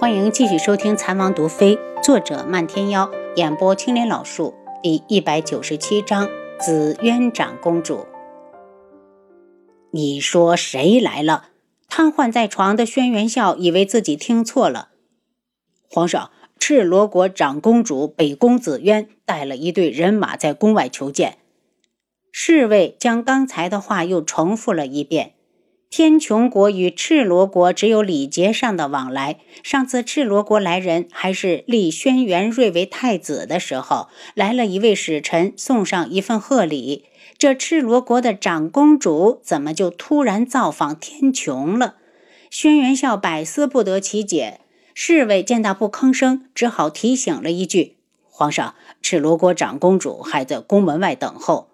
欢迎继续收听《残王毒妃》，作者漫天妖，演播青莲老树，第一百九十七章：紫渊长公主。你说谁来了？瘫痪在床的轩辕笑以为自己听错了。皇上，赤罗国长公主北宫紫渊带了一队人马在宫外求见。侍卫将刚才的话又重复了一遍。天穹国与赤罗国只有礼节上的往来。上次赤罗国来人还是立轩辕睿为太子的时候，来了一位使臣送上一份贺礼。这赤罗国的长公主怎么就突然造访天穹了？轩辕笑百思不得其解。侍卫见他不吭声，只好提醒了一句：“皇上，赤罗国长公主还在宫门外等候。”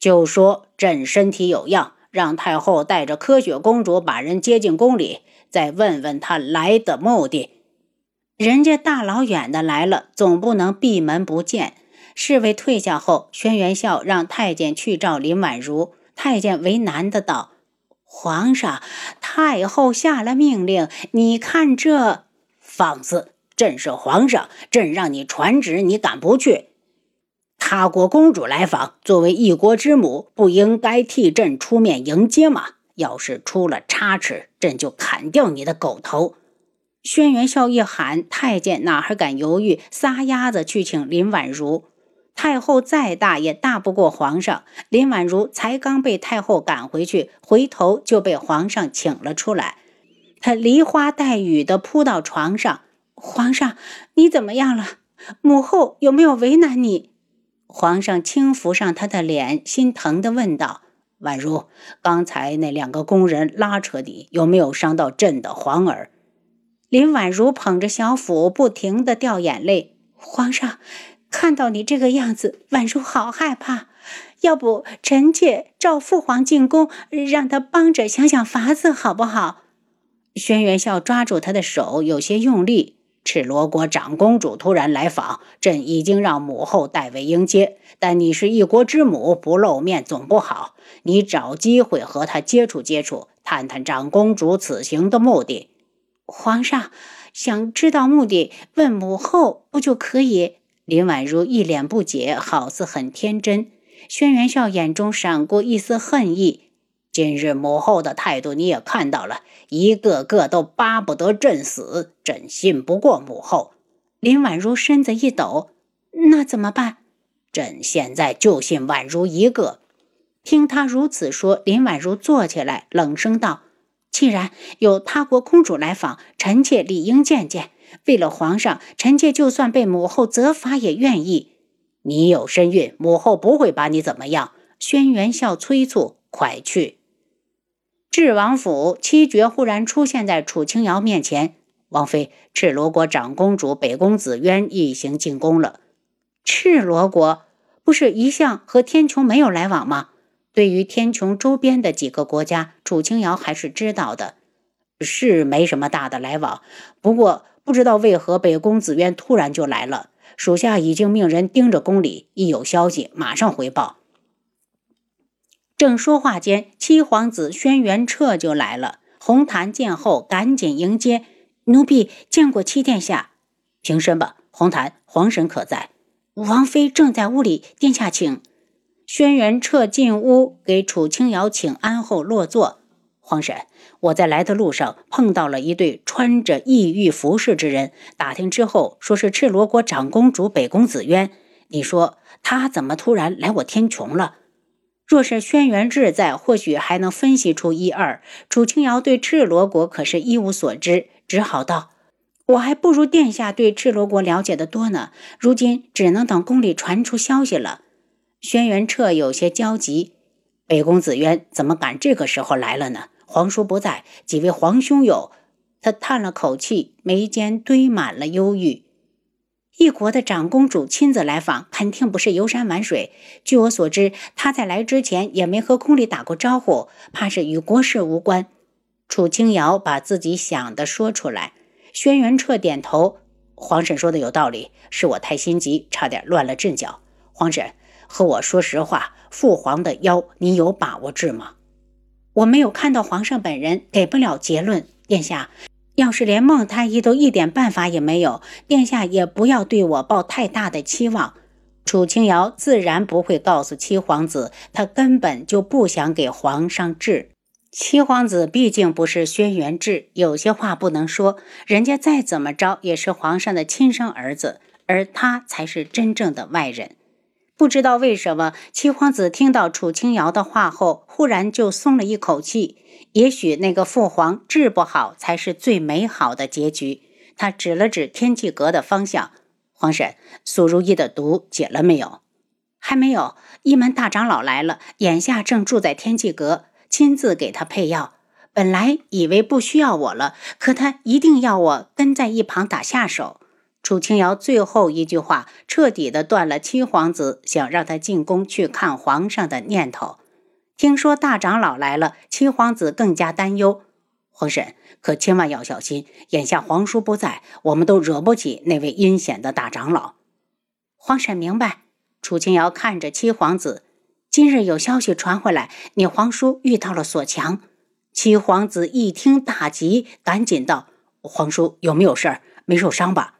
就说朕身体有恙。让太后带着科雪公主把人接进宫里，再问问她来的目的。人家大老远的来了，总不能闭门不见。侍卫退下后，轩辕笑让太监去召林婉如。太监为难的道：“皇上，太后下了命令，你看这……放肆！朕是皇上，朕让你传旨，你敢不去？”他国公主来访，作为一国之母，不应该替朕出面迎接吗？要是出了差池，朕就砍掉你的狗头！轩辕笑一喊，太监哪还敢犹豫，撒丫子去请林婉如。太后再大也大不过皇上。林婉如才刚被太后赶回去，回头就被皇上请了出来。她梨花带雨的扑到床上：“皇上，你怎么样了？母后有没有为难你？”皇上轻抚上她的脸，心疼地问道：“婉如，刚才那两个工人拉扯你，有没有伤到朕的皇儿？”林婉如捧着小腹，不停地掉眼泪。皇上，看到你这个样子，宛如好害怕。要不臣妾召父皇进宫，让他帮着想想法子，好不好？轩辕笑抓住他的手，有些用力。赤罗国长公主突然来访，朕已经让母后代为迎接。但你是一国之母，不露面总不好。你找机会和她接触接触，探探长公主此行的目的。皇上想知道目的，问母后不就可以？林婉如一脸不解，好似很天真。轩辕笑眼中闪过一丝恨意。今日母后的态度你也看到了，一个个都巴不得朕死，朕信不过母后。林婉如身子一抖，那怎么办？朕现在就信婉如一个。听他如此说，林婉如坐起来，冷声道：“既然有他国公主来访，臣妾理应见见。为了皇上，臣妾就算被母后责罚也愿意。你有身孕，母后不会把你怎么样。”轩辕笑催促：“快去！”智王府七绝忽然出现在楚清瑶面前。王妃，赤罗国长公主北宫紫渊一行进宫了。赤罗国不是一向和天穹没有来往吗？对于天穹周边的几个国家，楚清瑶还是知道的，是没什么大的来往。不过不知道为何北宫紫渊突然就来了。属下已经命人盯着宫里，一有消息马上回报。正说话间，七皇子轩辕彻就来了。红檀见后，赶紧迎接：“奴婢见过七殿下。”平身吧，红檀。皇婶可在？王妃正在屋里，殿下请。轩辕彻进屋给楚清瑶请安后落座。皇婶，我在来的路上碰到了一对穿着异域服饰之人，打听之后说是赤罗国长公主北宫紫渊。你说她怎么突然来我天穹了？若是轩辕志在，或许还能分析出一二。楚清瑶对赤罗国可是一无所知，只好道：“我还不如殿下对赤罗国了解的多呢。如今只能等宫里传出消息了。”轩辕彻有些焦急：“北宫紫渊怎么赶这个时候来了呢？皇叔不在，几位皇兄有？”他叹了口气，眉间堆满了忧郁。一国的长公主亲自来访，肯定不是游山玩水。据我所知，她在来之前也没和宫里打过招呼，怕是与国事无关。楚清瑶把自己想的说出来。轩辕彻点头：“皇婶说的有道理，是我太心急，差点乱了阵脚。皇婶，和我说实话，父皇的腰，你有把握治吗？”我没有看到皇上本人，给不了结论。殿下。要是连孟太医都一点办法也没有，殿下也不要对我抱太大的期望。楚清瑶自然不会告诉七皇子，他根本就不想给皇上治。七皇子毕竟不是轩辕志，有些话不能说。人家再怎么着也是皇上的亲生儿子，而他才是真正的外人。不知道为什么，七皇子听到楚清瑶的话后，忽然就松了一口气。也许那个父皇治不好才是最美好的结局。他指了指天际阁的方向：“皇婶，苏如意的毒解了没有？还没有。一门大长老来了，眼下正住在天际阁，亲自给他配药。本来以为不需要我了，可他一定要我跟在一旁打下手。”楚清瑶最后一句话彻底的断了七皇子想让他进宫去看皇上的念头。听说大长老来了，七皇子更加担忧。皇婶可千万要小心，眼下皇叔不在，我们都惹不起那位阴险的大长老。皇婶明白。楚清瑶看着七皇子，今日有消息传回来，你皇叔遇到了锁强。七皇子一听大急，赶紧道：“皇叔有没有事儿？没受伤吧？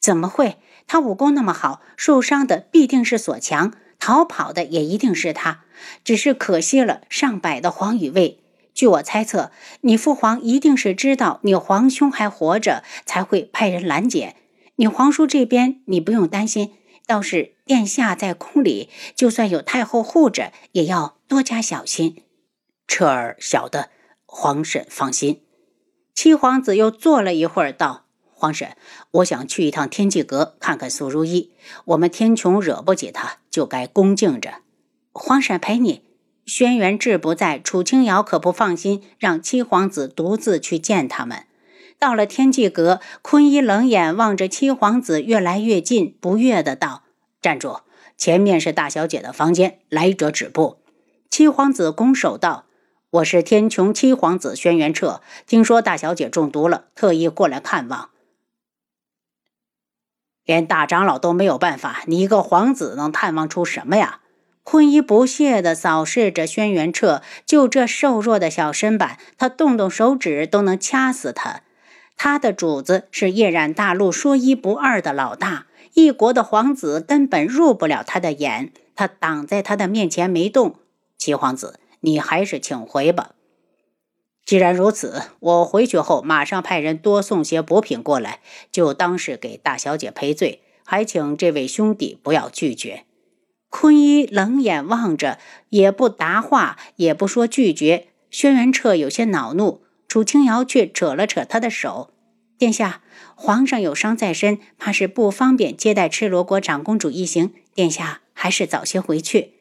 怎么会？他武功那么好，受伤的必定是锁强。”逃跑的也一定是他，只是可惜了上百的皇羽卫。据我猜测，你父皇一定是知道你皇兄还活着，才会派人拦截。你皇叔这边你不用担心，倒是殿下在宫里，就算有太后护着，也要多加小心。彻儿晓得，皇婶放心。七皇子又坐了一会儿，道。皇婶，我想去一趟天际阁看看苏如意。我们天穹惹不起他，就该恭敬着。皇婶陪你。轩辕志不在，楚清瑶可不放心，让七皇子独自去见他们。到了天际阁，坤一冷眼望着七皇子越来越近，不悦的道：“站住！前面是大小姐的房间，来者止步。”七皇子拱手道：“我是天穹七皇子轩辕彻，听说大小姐中毒了，特意过来看望。”连大长老都没有办法，你一个皇子能探望出什么呀？坤一不屑地扫视着轩辕彻，就这瘦弱的小身板，他动动手指都能掐死他。他的主子是夜染大陆说一不二的老大，一国的皇子根本入不了他的眼，他挡在他的面前没动。七皇子，你还是请回吧。既然如此，我回去后马上派人多送些补品过来，就当是给大小姐赔罪，还请这位兄弟不要拒绝。坤一冷眼望着，也不答话，也不说拒绝。轩辕彻有些恼怒，楚清瑶却扯了扯他的手：“殿下，皇上有伤在身，怕是不方便接待赤罗国长公主一行，殿下还是早些回去。”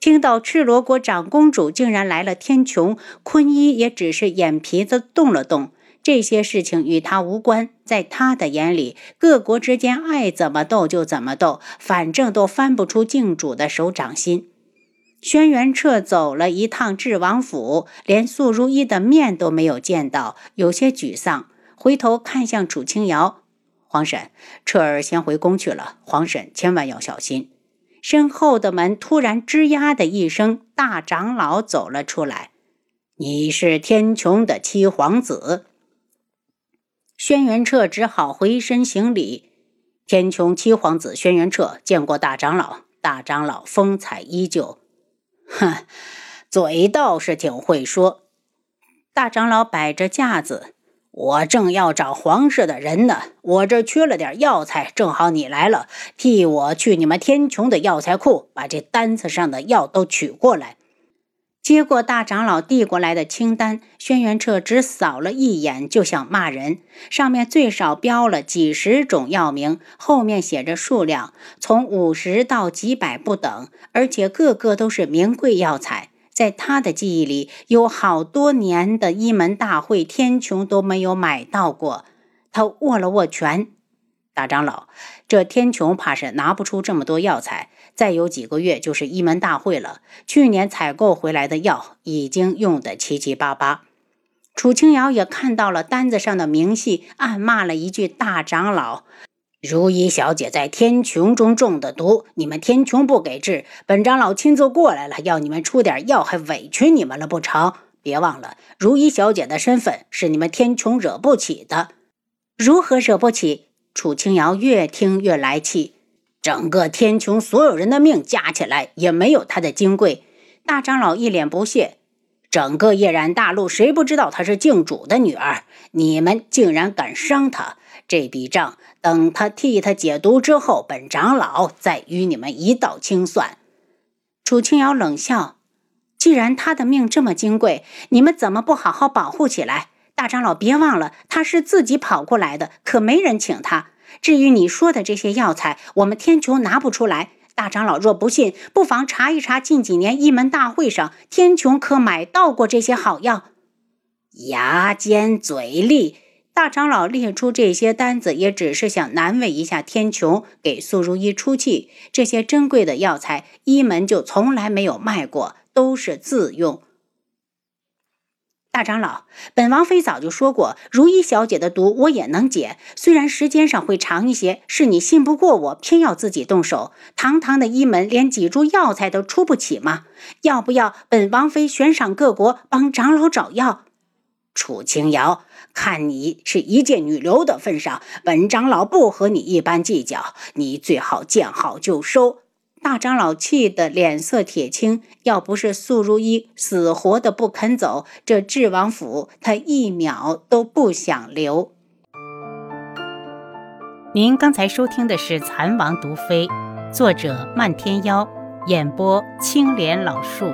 听到赤罗国长公主竟然来了天穹，坤一也只是眼皮子动了动。这些事情与他无关，在他的眼里，各国之间爱怎么斗就怎么斗，反正都翻不出靖主的手掌心。轩辕彻走了一趟智王府，连素如意的面都没有见到，有些沮丧。回头看向楚清瑶：“皇婶，彻儿先回宫去了，皇婶千万要小心。”身后的门突然吱呀的一声，大长老走了出来。你是天穹的七皇子。轩辕彻只好回身行礼。天穹七皇子轩辕彻见过大长老。大长老风采依旧，哼，嘴倒是挺会说。大长老摆着架子。我正要找皇室的人呢，我这缺了点药材，正好你来了，替我去你们天穹的药材库，把这单子上的药都取过来。接过大长老递过来的清单，轩辕彻只扫了一眼，就想骂人。上面最少标了几十种药名，后面写着数量，从五十到几百不等，而且个个都是名贵药材。在他的记忆里，有好多年的一门大会，天穹都没有买到过。他握了握拳，大长老，这天穹怕是拿不出这么多药材。再有几个月就是一门大会了，去年采购回来的药已经用得七七八八。楚清瑶也看到了单子上的明细，暗骂了一句：“大长老。”如意小姐在天穹中中的毒，你们天穹不给治，本长老亲自过来了，要你们出点药，还委屈你们了不成？别忘了，如意小姐的身份是你们天穹惹不起的。如何惹不起？楚清瑶越听越来气。整个天穹所有人的命加起来，也没有她的金贵。大长老一脸不屑。整个夜染大陆，谁不知道她是靖主的女儿？你们竟然敢伤她！这笔账，等他替他解毒之后，本长老再与你们一道清算。楚清瑶冷笑：“既然他的命这么金贵，你们怎么不好好保护起来？大长老，别忘了，他是自己跑过来的，可没人请他。至于你说的这些药材，我们天穹拿不出来。大长老若不信，不妨查一查近几年一门大会上，天穹可买到过这些好药。”牙尖嘴利。大长老列出这些单子，也只是想难为一下天穹，给苏如意出气。这些珍贵的药材，一门就从来没有卖过，都是自用。大长老，本王妃早就说过，如意小姐的毒我也能解，虽然时间上会长一些。是你信不过我，偏要自己动手。堂堂的一门，连几株药材都出不起吗？要不要本王妃悬赏各国帮长老找药？楚清瑶。看你是一介女流的份上，本长老不和你一般计较，你最好见好就收。大长老气得脸色铁青，要不是素如一死活的不肯走，这智王府他一秒都不想留。您刚才收听的是《蚕王毒妃》，作者漫天妖，演播青莲老树。